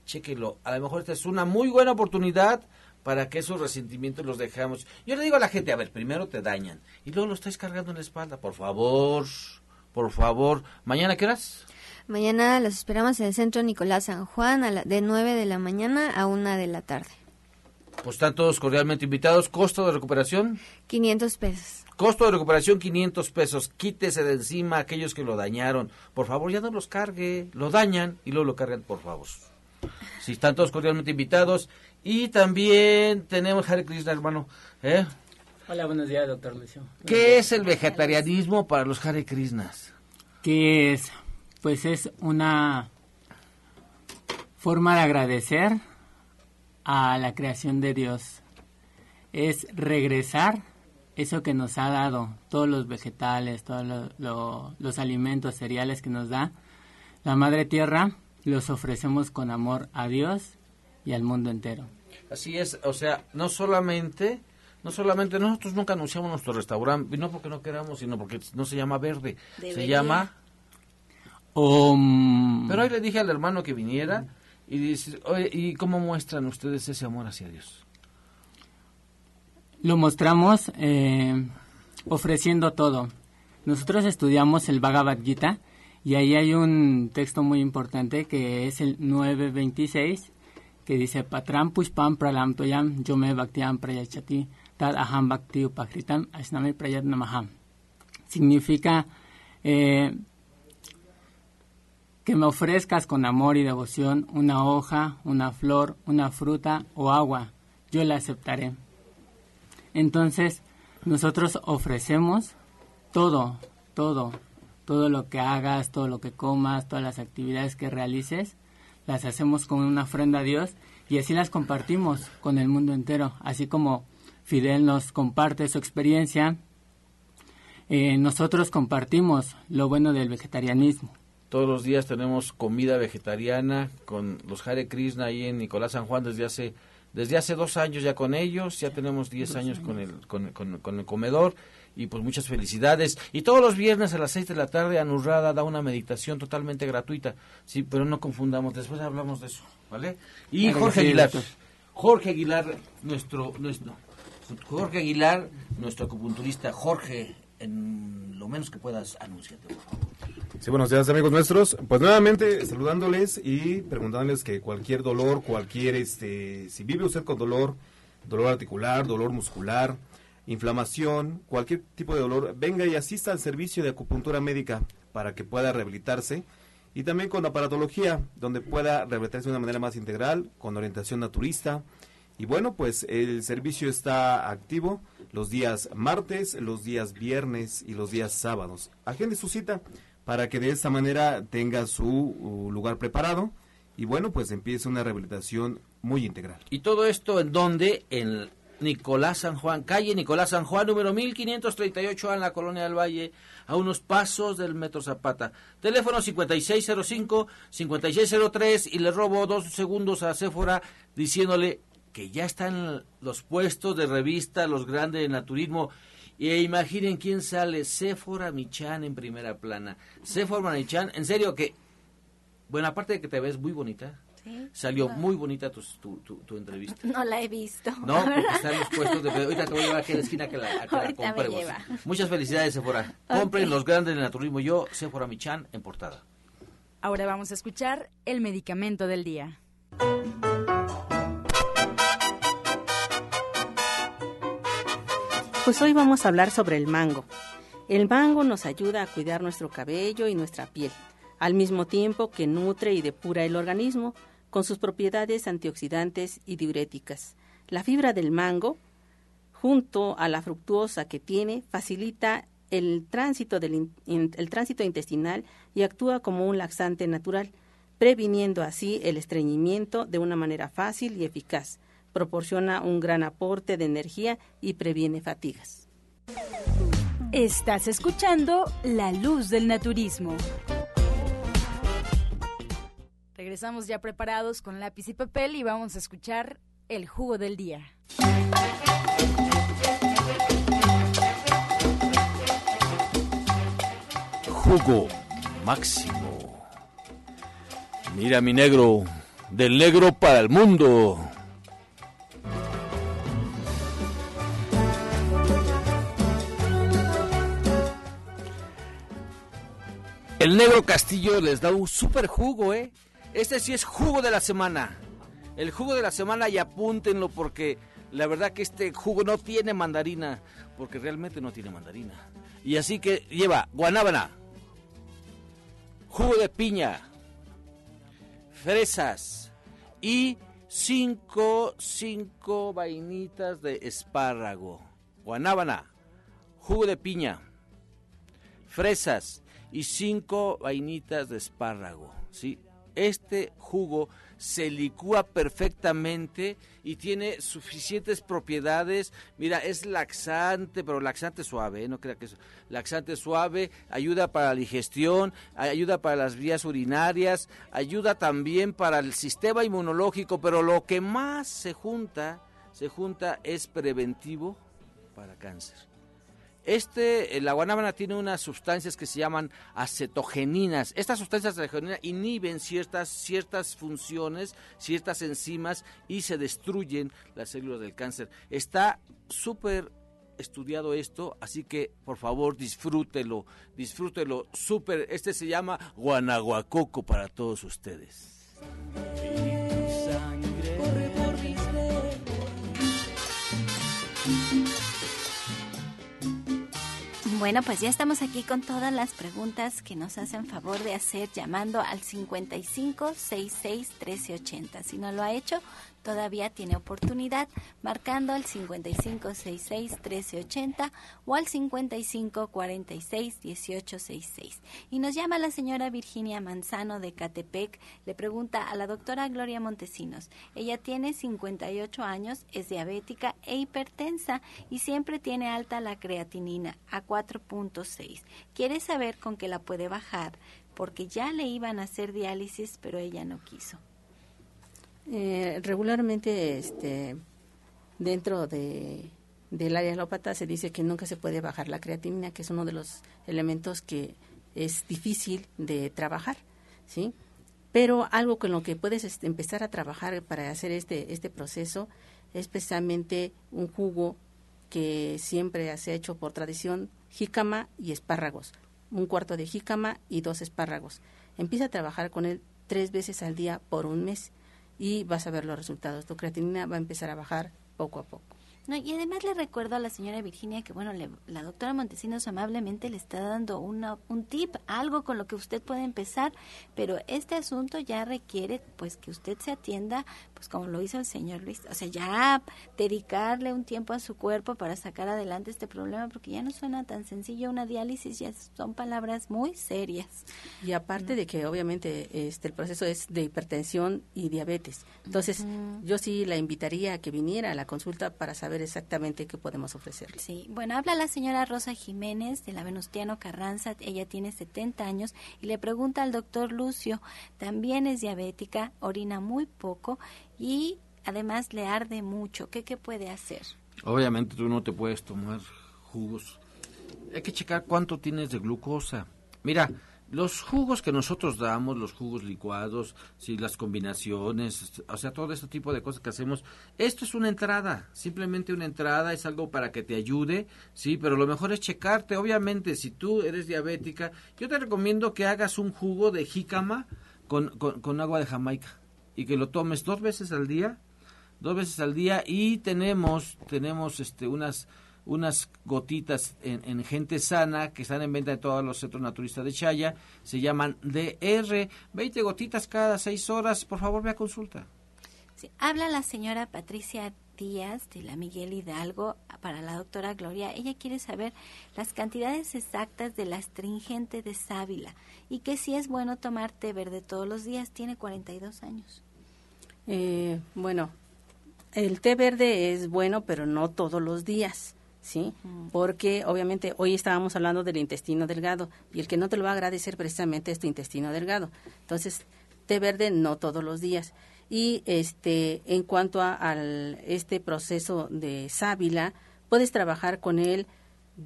Speaker 6: chéquelo. A lo mejor esta es una muy buena oportunidad para que esos resentimientos los dejamos. Yo le digo a la gente, a ver, primero te dañan y luego lo estáis cargando en la espalda. Por favor, por favor. ¿Mañana qué horas?
Speaker 8: Mañana los esperamos en el Centro Nicolás San Juan a la- de 9 de la mañana a 1 de la tarde.
Speaker 6: Pues están todos cordialmente invitados. ¿Costo de recuperación?
Speaker 8: 500 pesos.
Speaker 6: Costo de recuperación 500 pesos. Quítese de encima a aquellos que lo dañaron. Por favor, ya no los cargue. Lo dañan y luego lo cargan, por favor. Si están todos cordialmente invitados. Y también tenemos Hare Krishna, hermano. ¿eh?
Speaker 9: Hola, buenos días, doctor Lucio.
Speaker 6: ¿Qué es el vegetarianismo para los Hare Krishnas?
Speaker 9: ¿Qué es? Pues es una forma de agradecer a la creación de Dios. Es regresar eso que nos ha dado, todos los vegetales, todos lo- lo- los alimentos, cereales que nos da la Madre Tierra, los ofrecemos con amor a Dios y al mundo entero.
Speaker 6: Así es, o sea, no solamente, no solamente nosotros nunca anunciamos nuestro restaurante, no porque no queramos, sino porque no se llama verde, se llama
Speaker 9: Om.
Speaker 6: Pero hoy le dije al hermano que viniera y dice, oye, ¿y cómo muestran ustedes ese amor hacia Dios?
Speaker 9: Lo mostramos eh, ofreciendo todo. Nosotros estudiamos el Bhagavad Gita y ahí hay un texto muy importante que es el 926 que dice Patram Pushpam Pralam Toyam Yome Bhaktiam Prayachati Tad Aham Bhakti Upakritam Asnami Prayat Namaham. Significa eh, que me ofrezcas con amor y devoción una hoja, una flor, una fruta o agua. Yo la aceptaré. Entonces, nosotros ofrecemos todo, todo todo lo que hagas, todo lo que comas, todas las actividades que realices, las hacemos con una ofrenda a Dios y así las compartimos con el mundo entero, así como Fidel nos comparte su experiencia, eh, nosotros compartimos lo bueno del vegetarianismo.
Speaker 6: Todos los días tenemos comida vegetariana con los Hare Krishna ahí en Nicolás San Juan desde hace desde hace dos años ya con ellos, ya tenemos diez años, Con, el, con, con, el comedor y pues muchas felicidades. Y todos los viernes a las seis de la tarde Anurrada da una meditación totalmente gratuita, sí, pero no confundamos, después hablamos de eso, ¿vale? Y Jorge Aguilar, Jorge Aguilar, nuestro, nuestro, Jorge Aguilar, nuestro acupunturista, Jorge, en lo menos que puedas, anunciarte,
Speaker 10: Sí, buenos días amigos nuestros. Pues nuevamente saludándoles y preguntándoles que cualquier dolor, cualquier, este, si vive usted con dolor, dolor articular, dolor muscular, inflamación, cualquier tipo de dolor, venga y asista al servicio de acupuntura médica para que pueda rehabilitarse y también con aparatología, donde pueda rehabilitarse de una manera más integral, con orientación naturista. Y bueno, pues el servicio está activo los días martes, los días viernes y los días sábados. Agende su cita para que de esta manera tenga su lugar preparado y bueno, pues empiece una rehabilitación muy integral.
Speaker 6: ¿Y todo esto en dónde? En Nicolás San Juan, calle Nicolás San Juan, número 1538 en la Colonia del Valle, a unos pasos del Metro Zapata. Teléfono 5605-5603 y le robo dos segundos a Céfora diciéndole que ya están los puestos de revista, los grandes de naturismo y imaginen quién sale, Sephora Michan en primera plana. Sephora Michan, en serio que, bueno, aparte de que te ves muy bonita, salió muy bonita tu, tu, entrevista. <laughs>
Speaker 3: No la he visto.
Speaker 6: No, porque están los puestos de... Ahorita te voy a llevar aquí a la esquina que la, compremos. Muchas felicidades, Sephora. Compren los grandes del naturismo. Yo, Sephora Michan, en portada.
Speaker 1: Ahora vamos a escuchar el medicamento del día.
Speaker 11: Pues hoy vamos a hablar sobre el mango. El mango nos ayuda a cuidar nuestro cabello y nuestra piel, al mismo tiempo que nutre y depura el organismo con sus propiedades antioxidantes y diuréticas. La fibra del mango, junto a la fructuosa que tiene, facilita el tránsito, el tránsito intestinal y actúa como un laxante natural, previniendo así el estreñimiento de una manera fácil y eficaz proporciona un gran aporte de energía y previene fatigas.
Speaker 1: Estás escuchando La Luz del Naturismo. Regresamos ya preparados con lápiz y papel y vamos a escuchar el jugo del día.
Speaker 6: Jugo máximo. Mira mi negro, del negro para el mundo. El Negro Castillo les da un super jugo, ¿eh? Este sí es jugo de la semana. El jugo de la semana y apúntenlo porque la verdad que este jugo no tiene mandarina, porque realmente no tiene mandarina. Y así que lleva guanábana, jugo de piña, fresas y cinco, cinco vainitas de espárrago. Guanábana, jugo de piña, fresas y cinco vainitas de espárrago. ¿sí? Este jugo se licúa perfectamente y tiene suficientes propiedades. Mira, es laxante, pero laxante suave, ¿eh? no crea que es laxante suave, ayuda para la digestión, ayuda para las vías urinarias, ayuda también para el sistema inmunológico, pero lo que más se junta, se junta es preventivo para cáncer. Este, eh, la guanábana tiene unas sustancias que se llaman acetogeninas. Estas sustancias acetogeninas inhiben ciertas, ciertas funciones, ciertas enzimas y se destruyen las células del cáncer. Está súper estudiado esto, así que por favor disfrútelo, disfrútelo súper. Este se llama guanaguacoco para todos ustedes.
Speaker 3: Bueno, pues ya estamos aquí con todas las preguntas que nos hacen favor de hacer llamando al 55 66 1380. Si no lo ha hecho, todavía tiene oportunidad marcando al 5566-1380 o al 5546-1866. Y nos llama la señora Virginia Manzano de Catepec, le pregunta a la doctora Gloria Montesinos. Ella tiene 58 años, es diabética e hipertensa y siempre tiene alta la creatinina a 4.6. Quiere saber con qué la puede bajar porque ya le iban a hacer diálisis, pero ella no quiso.
Speaker 4: Eh, regularmente este, dentro de, del área alópata se dice que nunca se puede bajar la creatinina, que es uno de los elementos que es difícil de trabajar, ¿sí? Pero algo con lo que puedes este, empezar a trabajar para hacer este, este proceso es precisamente un jugo que siempre se ha hecho por tradición, jícama y espárragos. Un cuarto de jícama y dos espárragos. Empieza a trabajar con él tres veces al día por un mes y vas a ver los resultados. Tu creatinina va a empezar a bajar poco a poco.
Speaker 3: No, y además le recuerdo a la señora Virginia que, bueno, la doctora Montesinos amablemente le está dando una, un tip, algo con lo que usted puede empezar, pero este asunto ya requiere, pues, que usted se atienda, pues, como lo hizo el señor Luis, o sea, ya dedicarle un tiempo a su cuerpo para sacar adelante este problema, porque ya no suena tan sencillo una diálisis, ya son palabras muy serias.
Speaker 4: Y aparte de que, obviamente, este, el proceso es de hipertensión y diabetes. Entonces, yo sí la invitaría a que viniera a la consulta para saber exactamente qué podemos ofrecerle.
Speaker 3: Sí, bueno, habla la señora Rosa Jiménez de la Venustiano Carranza, ella tiene 70 años y le pregunta al doctor Lucio, también es diabética, orina muy poco y además le arde mucho, ¿qué, qué puede hacer?
Speaker 6: Obviamente tú no te puedes tomar jugos. Hay que checar cuánto tienes de glucosa. Mira, los jugos que nosotros damos, los jugos licuados, sí, las combinaciones, o sea, todo este tipo de cosas que hacemos, esto es una entrada, simplemente una entrada, es algo para que te ayude, sí, pero lo mejor es checarte, obviamente, si tú eres diabética, yo te recomiendo que hagas un jugo de jícama con, con, con agua de Jamaica y que lo tomes dos veces al día, dos veces al día y tenemos, tenemos este, unas unas gotitas en, gente sana que están en venta en todos los centros naturistas de Chaya. Se llaman DR. 20 gotitas cada 6 horas. Por favor, ve a consulta.
Speaker 3: habla la señora Patricia Díaz de la Miguel Hidalgo para la doctora Gloria. Ella quiere saber las cantidades exactas del astringente de sábila y que si es bueno tomar té verde todos los días. Tiene 42 años.
Speaker 4: Eh, bueno, el té verde es bueno, pero no todos los días. ¿Sí? Porque obviamente hoy estábamos hablando del intestino delgado y el que no te lo va a agradecer precisamente es tu intestino delgado. Entonces, té verde no todos los días. Y este, en cuanto a al, este proceso de sábila, puedes trabajar con él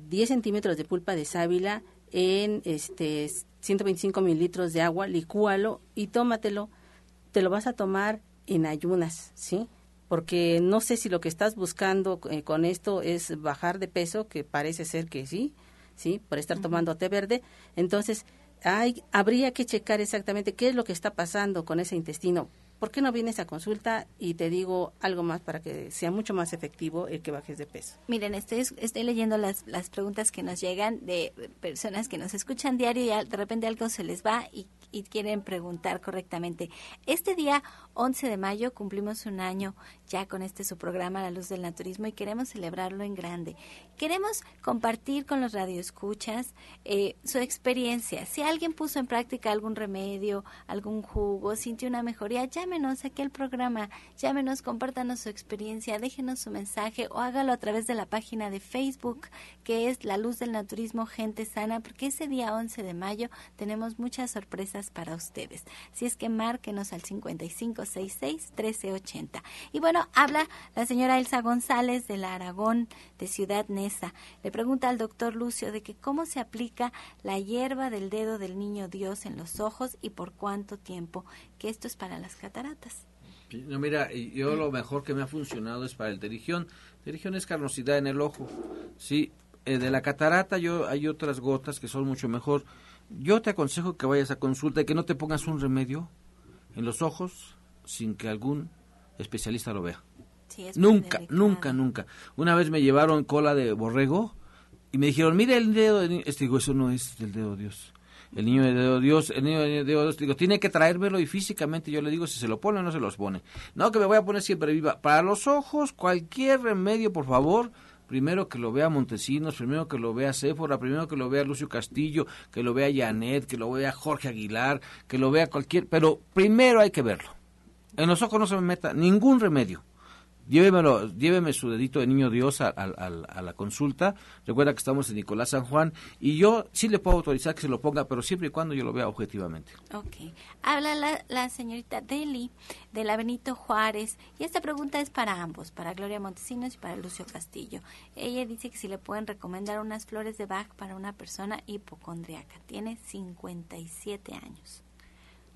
Speaker 4: 10 centímetros de pulpa de sábila en este 125 mililitros de agua, licúalo y tómatelo. Te lo vas a tomar en ayunas, ¿sí? Porque no sé si lo que estás buscando eh, con esto es bajar de peso, que parece ser que sí, sí, por estar tomando té verde. Entonces, hay, habría que checar exactamente qué es lo que está pasando con ese intestino. ¿Por qué no vienes a consulta y te digo algo más para que sea mucho más efectivo el que bajes de peso?
Speaker 3: Miren, estoy, estoy leyendo las, las preguntas que nos llegan de personas que nos escuchan diario y de repente algo se les va y y quieren preguntar correctamente. Este día 11 de mayo cumplimos un año ya con este su programa La Luz del Naturismo y queremos celebrarlo en grande. Queremos compartir con los radioescuchas eh, su experiencia. Si alguien puso en práctica algún remedio, algún jugo, sintió una mejoría, llámenos aquí al programa, llámenos, compártanos su experiencia, déjenos su mensaje o hágalo a través de la página de Facebook que es La Luz del Naturismo Gente Sana, porque ese día 11 de mayo tenemos muchas sorpresas para ustedes. Si es que márquenos al 5566-1380. Y bueno, habla la señora Elsa González de la Aragón de Ciudad Neza. Le pregunta al doctor Lucio de que cómo se aplica la hierba del dedo del niño Dios en los ojos y por cuánto tiempo, que esto es para las cataratas.
Speaker 6: No, mira, yo lo mejor que me ha funcionado es para el terigión. Terigión es carnosidad en el ojo. Sí, eh, de la catarata yo hay otras gotas que son mucho mejor. Yo te aconsejo que vayas a consulta y que no te pongas un remedio en los ojos sin que algún especialista lo vea. nunca, nunca, nunca. Una vez me llevaron cola de borrego y me dijeron, mire el dedo de Este digo, eso no es del dedo de Dios. El niño de dedo de Dios, el niño de dedo de Dios, digo, tiene que traérmelo y físicamente yo le digo si se lo pone o no se los pone. No, que me voy a poner siempre viva. Para los ojos, cualquier remedio, por favor, primero que lo vea Montesinos, primero que lo vea Séfora, primero que lo vea Lucio Castillo, que lo vea Janet, que lo vea Jorge Aguilar, que lo vea cualquier, pero primero hay que verlo. En los ojos no se me meta ningún remedio. Llévemelo, lléveme su dedito de niño Dios a, la consulta. Recuerda que estamos en Nicolás San Juan y yo sí le puedo autorizar que se lo ponga, pero siempre y cuando yo lo vea objetivamente.
Speaker 3: Ok. Habla la, la señorita Deli de la Benito Juárez y esta pregunta es para ambos, para Gloria Montesinos y para Lucio Castillo. Ella dice que si le pueden recomendar unas flores de Bach para una persona hipocondriaca. Tiene 57 años.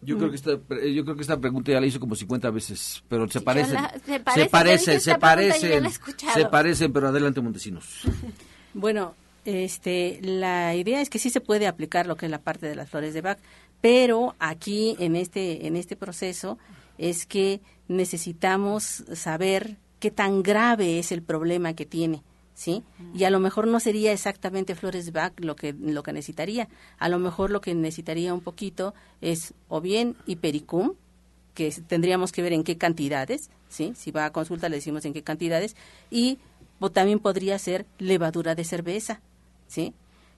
Speaker 6: Yo creo que esta yo creo que esta pregunta ya la hizo como 50 veces, pero se parecen. se parecen, se parecen, se parecen, pero adelante Montesinos. <laughs>
Speaker 4: bueno, este la idea es que sí se puede aplicar lo que es la parte de las flores de Bach, pero aquí en este en este proceso es que necesitamos saber qué tan grave es el problema que tiene. ¿Sí? Y a lo mejor no sería exactamente flores de Bach lo que, lo que necesitaría. A lo mejor lo que necesitaría un poquito es o bien hipericum, que tendríamos que ver en qué cantidades, ¿sí? Si va a consulta le decimos en qué cantidades, y también podría ser levadura de cerveza, ¿sí?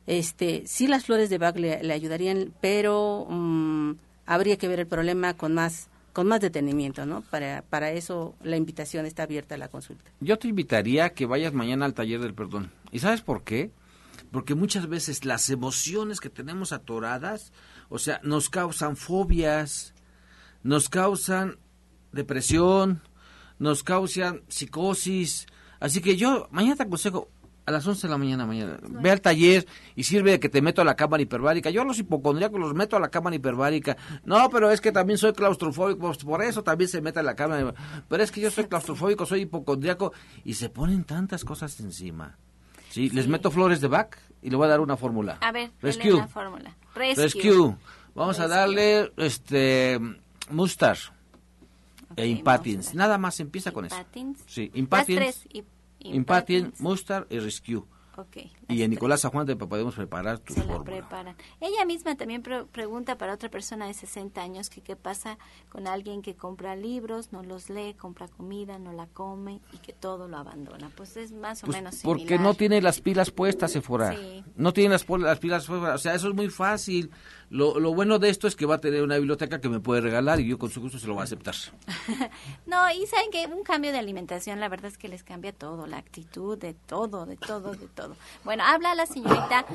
Speaker 4: Este, sí las flores de Bach le, ayudarían, pero mm, habría que ver el problema con más con más detenimiento, ¿no? Para, para eso la invitación está abierta a la consulta.
Speaker 6: Yo te invitaría a que vayas mañana al taller del perdón. ¿Y sabes por qué? Porque muchas veces las emociones que tenemos atoradas, o sea, nos causan fobias, nos causan depresión, nos causan psicosis. Así que yo mañana te aconsejo, a las 11 de la mañana, mañana. Ve al taller y sirve de que te meto a la cámara hiperbárica. Yo a los hipocondríacos los meto a la cámara hiperbárica. No, pero es que también soy claustrofóbico, pues por eso también se mete a la cámara. Pero es que yo soy claustrofóbico, soy hipocondríaco y se ponen tantas cosas encima. Sí, les meto flores de Bach y le voy a dar una fórmula.
Speaker 3: A ver, Rescue. La fórmula.
Speaker 6: Rescue. Vamos a darle este Mustar e Impatins. Nada más empieza con eso. Sí, Impatins. Impatient, Mustard y Rescue. Okay, y en Nicolás San Juan podemos preparar tu Se la preparan.
Speaker 3: Ella misma también pregunta para otra persona de 60 años que qué pasa con alguien que compra libros, no los lee, compra comida, no la come y que todo lo abandona. Pues es más o pues menos
Speaker 6: similar. Porque no tiene las pilas puestas, Sephora. Sí. No tiene las, las pilas puestas. O sea, eso es muy fácil. Lo, lo, bueno de esto es que va a tener una biblioteca que me puede regalar y yo con su gusto se lo voy a aceptar. <laughs>
Speaker 3: no, y saben que un cambio de alimentación, la verdad es que les cambia todo, la actitud de todo, de todo, de todo. Bueno, habla la señorita,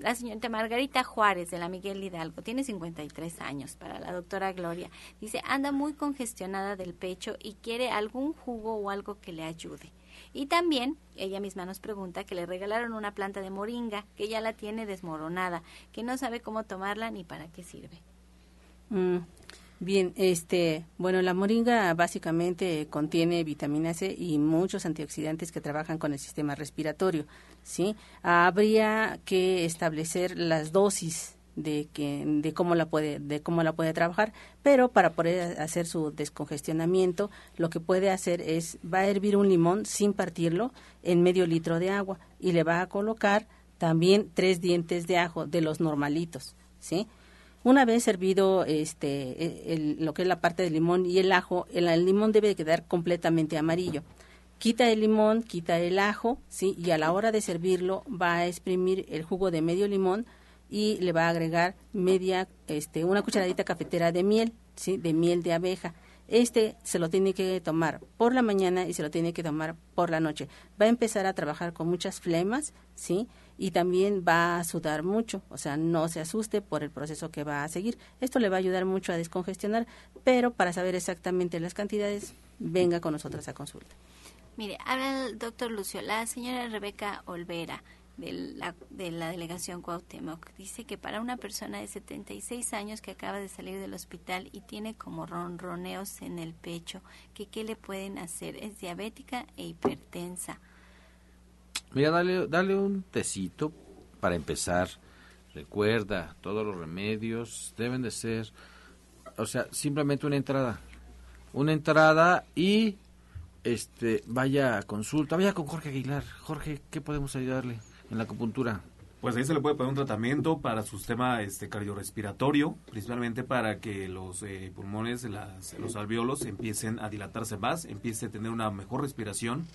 Speaker 3: la señorita Margarita Juárez de la Miguel Hidalgo, tiene 53 años, para la doctora Gloria. Dice, anda muy congestionada del pecho y quiere algún jugo o algo que le ayude. Y también ella misma nos pregunta que le regalaron una planta de moringa que ya la tiene desmoronada, que no sabe cómo tomarla ni para qué sirve.
Speaker 4: Mm, bien, este, bueno, la moringa básicamente contiene vitamina C y muchos antioxidantes que trabajan con el sistema respiratorio, ¿sí? Habría que establecer las dosis de que de cómo la puede de cómo la puede trabajar pero para poder hacer su descongestionamiento lo que puede hacer es va a hervir un limón sin partirlo en medio litro de agua y le va a colocar también tres dientes de ajo de los normalitos sí una vez hervido este e, lo que es la parte del limón y el ajo el, el limón debe quedar completamente amarillo quita el limón quita el ajo sí y a la hora de servirlo va a exprimir el jugo de medio limón y le va a agregar media, este, una cucharadita cafetera de miel, ¿sí? De miel de abeja. Este se lo tiene que tomar por la mañana y se lo tiene que tomar por la noche. Va a empezar a trabajar con muchas flemas, ¿sí? Y también va a sudar mucho, o sea, no se asuste por el proceso que va a seguir. Esto le va a ayudar mucho a descongestionar, pero para saber exactamente las cantidades, venga con nosotros a consulta.
Speaker 3: Mire, habla el doctor Lucio, la señora Rebeca Olvera de la, de la delegación Cuauhtémoc. Dice que para una persona de 76 años que acaba de salir del hospital y tiene como ronroneos en el pecho, que qué le pueden hacer. Es diabética e hipertensa.
Speaker 6: Mira, dale, dale un tecito para empezar. Recuerda, todos los remedios deben de ser, o sea, simplemente una entrada. Una entrada y este vaya a consulta, vaya con Jorge Aguilar. Jorge, ¿qué podemos ayudarle? en la acupuntura?
Speaker 10: Pues ahí se le puede poner un tratamiento para su sistema este, cardiorrespiratorio, principalmente para que los eh, pulmones, las, los alveolos empiecen a dilatarse más, empiece a tener una mejor respiración.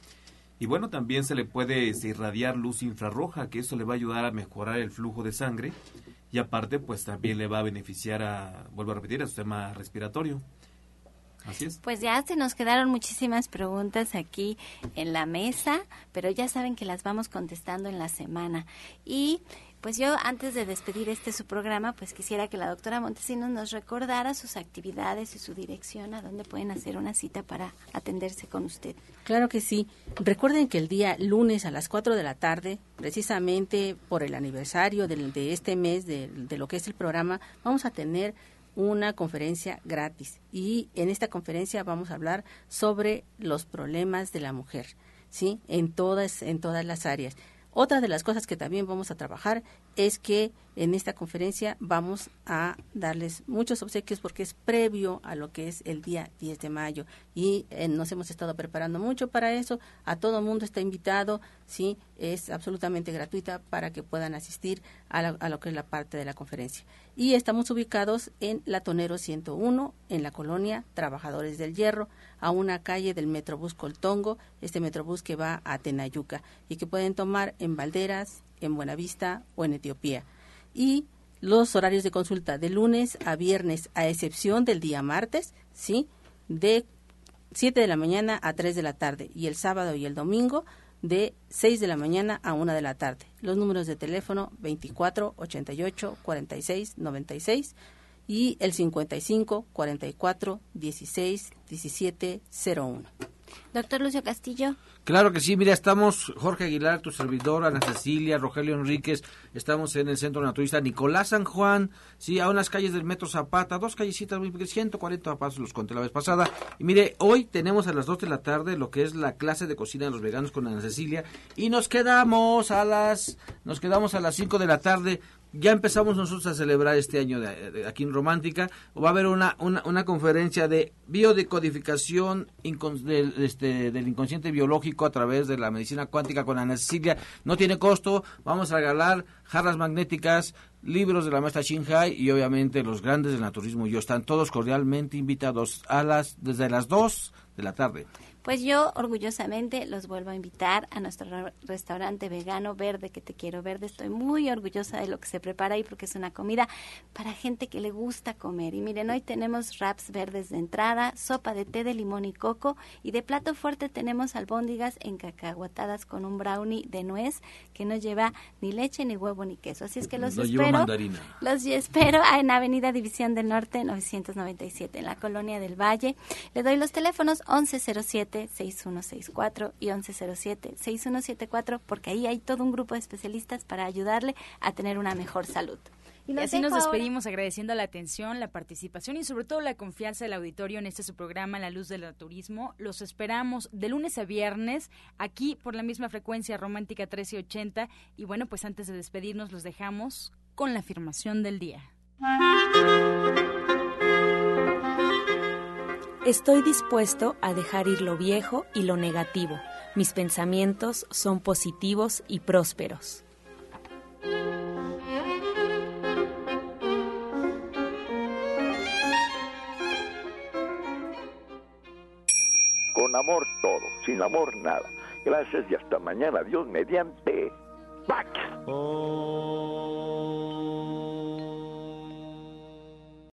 Speaker 10: Y bueno, también se le puede este, irradiar luz infrarroja, que eso le va a ayudar a mejorar el flujo de sangre y aparte pues también le va a beneficiar a, vuelvo a repetir, a su sistema respiratorio. Así es.
Speaker 3: Pues ya se nos quedaron muchísimas preguntas aquí en la mesa, pero ya saben que las vamos contestando en la semana. Y pues yo antes de despedir este su programa, pues quisiera que la doctora Montesinos nos recordara sus actividades y su dirección a dónde pueden hacer una cita para atenderse con usted.
Speaker 4: Claro que sí. Recuerden que el día lunes a las 4 de la tarde, precisamente por el aniversario de, este mes de, de lo que es el programa, vamos a tener una conferencia gratis y en esta conferencia vamos a hablar sobre los problemas de la mujer, ¿sí? En todas en todas las áreas. Otra de las cosas que también vamos a trabajar es que en esta conferencia vamos a darles muchos obsequios porque es previo a lo que es el día 10 de mayo y eh, nos hemos estado preparando mucho para eso. A todo mundo está invitado, sí, es absolutamente gratuita para que puedan asistir a, a lo que es la parte de la conferencia. Y estamos ubicados en Latonero 101, en la colonia Trabajadores del Hierro, a una calle del Metrobús Coltongo, este Metrobús que va a Tenayuca y que pueden tomar en Valderas, en Buenavista o en Etiopía. Y los horarios de consulta de lunes a viernes, a excepción del día martes, ¿sí? De 7 de la mañana a 3 de la tarde y el sábado y el domingo de 6 de la mañana a 1 de la tarde. Los números de teléfono 24 88 46 96 y el 55 44 16 17 01.
Speaker 3: Doctor Lucio Castillo.
Speaker 6: Claro que sí, mira, estamos Jorge Aguilar, tu servidor, Ana Cecilia, Rogelio Enríquez, estamos en el Centro Naturista Nicolás San Juan, sí, a unas calles del Metro Zapata, dos callecitas muy pequeñas, 140 pasos los conté la vez pasada. Y mire, hoy tenemos a las 2 de la tarde lo que es la clase de cocina de los veganos con Ana Cecilia y nos quedamos a las nos quedamos a las 5 de la tarde ya empezamos nosotros a celebrar este año de, aquí en Romántica. Va a haber una, una, conferencia de biodecodificación del, este, del inconsciente biológico a través de la medicina cuántica con Ana Cecilia. No tiene costo. Vamos a regalar jarras magnéticas, libros de la maestra Shinhai y obviamente los grandes del naturismo. Y están todos cordialmente invitados a las desde las 2 de la tarde.
Speaker 3: Pues yo orgullosamente los vuelvo a invitar a nuestro restaurante vegano verde que te quiero verde. Estoy muy orgullosa de lo que se prepara ahí porque es una comida para gente que le gusta comer. Y miren, hoy tenemos wraps verdes de entrada, sopa de té de limón y coco y de plato fuerte tenemos albóndigas encacahuatadas con un brownie de nuez que no lleva ni leche ni huevo ni queso. Así es que los espero. Los espero en Avenida División del Norte 997 en la Colonia del Valle. Le doy los teléfonos 1107 6164 y 1107-6174 porque ahí hay todo un grupo de especialistas para ayudarle a tener una mejor salud.
Speaker 1: Y, así nos despedimos agradeciendo la atención, la participación y sobre todo la confianza del auditorio en este su programa La Luz del Turismo. Los esperamos de lunes a viernes aquí por la misma frecuencia romántica 1380 y bueno, pues antes de despedirnos los dejamos con la afirmación del día.
Speaker 2: Estoy dispuesto a dejar ir lo viejo y lo negativo. Mis pensamientos son positivos y prósperos.
Speaker 12: Con amor todo, sin amor nada. Gracias y hasta mañana. Dios mediante.